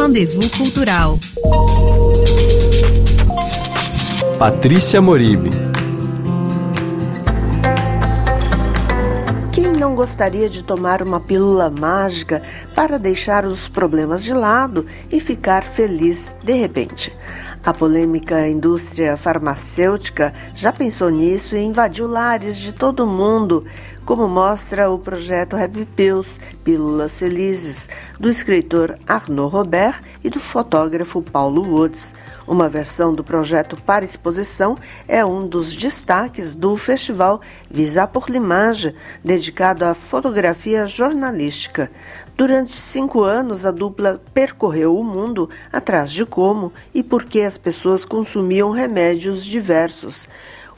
Rendezvous Cultural. Patrícia Moribe. Quem não gostaria de tomar uma pílula mágica para deixar os problemas de lado e ficar feliz de repente? A polêmica indústria farmacêutica já pensou nisso e invadiu lares de todo mundo, como mostra o projeto Happy Pills, Pílulas Felizes, do escritor Arnaud Robert e do fotógrafo Paulo Woods. Uma versão do projeto para exposição é um dos destaques do festival Visa por l'Image, dedicado à fotografia jornalística. Durante cinco anos, a dupla percorreu o mundo atrás de como e por que as pessoas consumiam remédios diversos.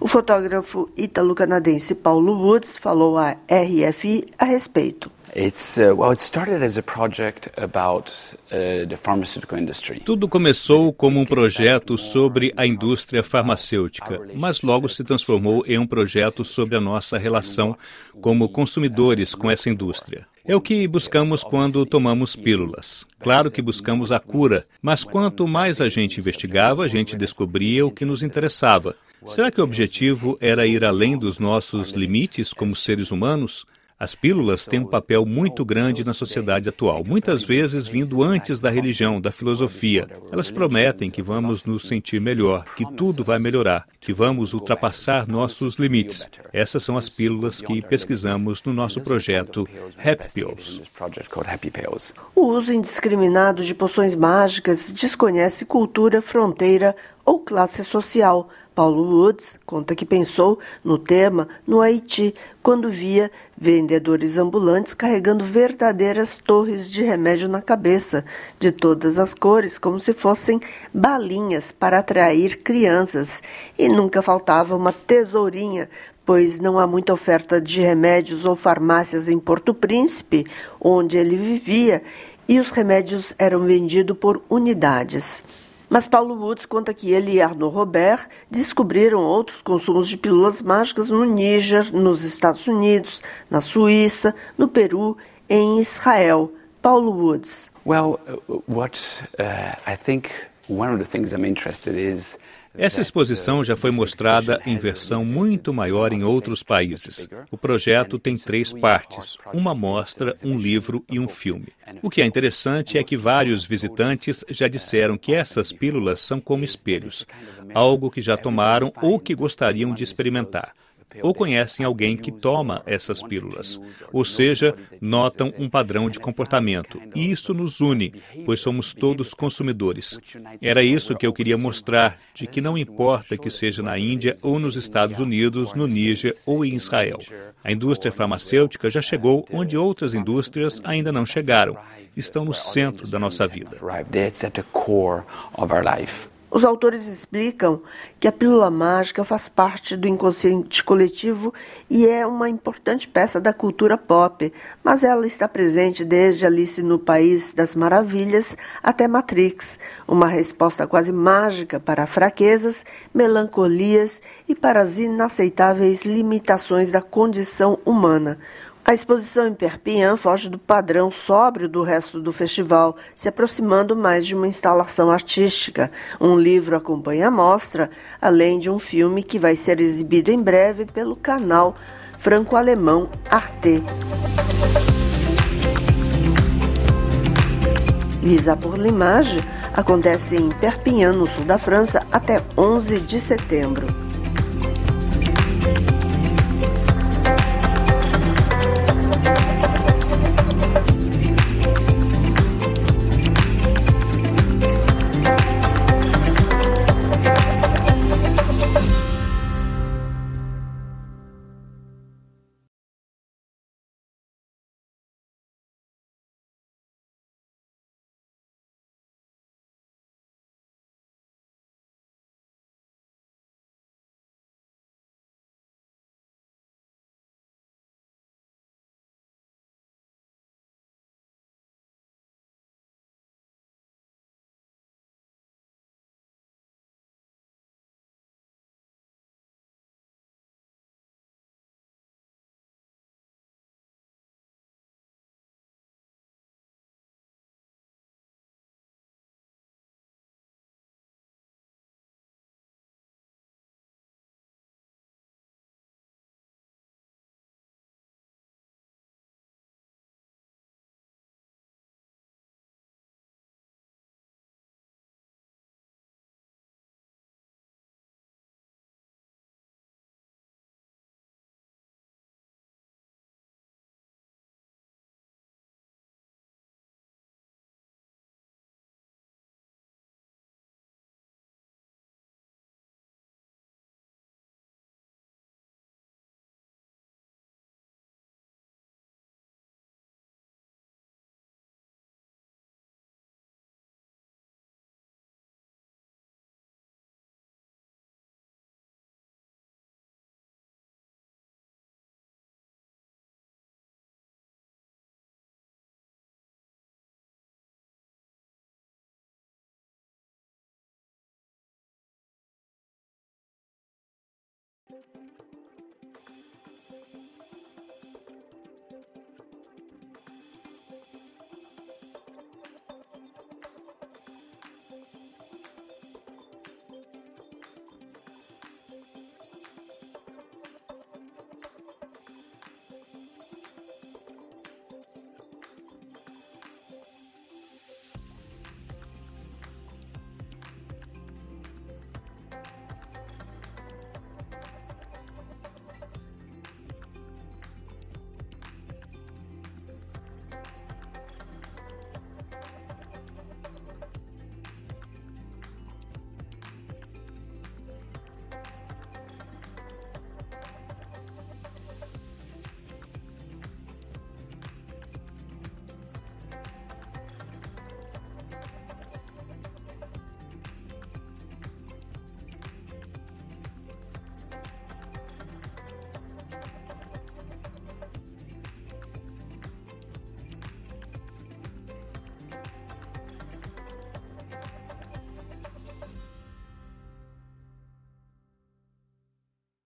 O fotógrafo ítalo-canadense Paulo Woods falou à RFI a respeito. Tudo começou como um projeto sobre a indústria farmacêutica, mas logo se transformou em um projeto sobre a nossa relação como consumidores com essa indústria. É o que buscamos quando tomamos pílulas. Claro que buscamos a cura, mas quanto mais a gente investigava, a gente descobria o que nos interessava. Será que o objetivo era ir além dos nossos limites como seres humanos? As pílulas têm um papel muito grande na sociedade atual, muitas vezes vindo antes da religião, da filosofia. Elas prometem que vamos nos sentir melhor, que tudo vai melhorar, que vamos ultrapassar nossos limites. Essas são as pílulas que pesquisamos no nosso projeto Happy Pills. O uso indiscriminado de poções mágicas desconhece cultura, fronteira ou classe social. Paulo Woods conta que pensou no tema no Haiti, quando via vendedores ambulantes carregando verdadeiras torres de remédio na cabeça, de todas as cores, como se fossem balinhas para atrair crianças. E nunca faltava uma tesourinha pois não há muita oferta de remédios ou farmácias em Porto Príncipe, onde ele vivia, e os remédios eram vendidos por unidades. Mas Paulo Woods conta que ele e Arnaud Robert descobriram outros consumos de pílulas mágicas no Níger, nos Estados Unidos, na Suíça, no Peru, em Israel. Paulo Woods. Well, what uh, I think one of the things I'm interested is essa exposição já foi mostrada em versão muito maior em outros países. O projeto tem três partes: uma mostra, um livro e um filme. O que é interessante é que vários visitantes já disseram que essas pílulas são como espelhos, algo que já tomaram ou que gostariam de experimentar ou conhecem alguém que toma essas pílulas, ou seja, notam um padrão de comportamento. E isso nos une, pois somos todos consumidores. Era isso que eu queria mostrar, de que não importa que seja na Índia ou nos Estados Unidos, no Níger ou em Israel. A indústria farmacêutica já chegou onde outras indústrias ainda não chegaram. Estão no centro da nossa vida. Os autores explicam que a pílula mágica faz parte do inconsciente coletivo e é uma importante peça da cultura pop, mas ela está presente desde Alice no País das Maravilhas até Matrix, uma resposta quase mágica para fraquezas, melancolias e para as inaceitáveis limitações da condição humana. A exposição em Perpignan foge do padrão sóbrio do resto do festival, se aproximando mais de uma instalação artística. Um livro acompanha a mostra, além de um filme que vai ser exibido em breve pelo canal franco-alemão Arte. Visa por l'Image acontece em Perpignan, no sul da França, até 11 de setembro. Thank you.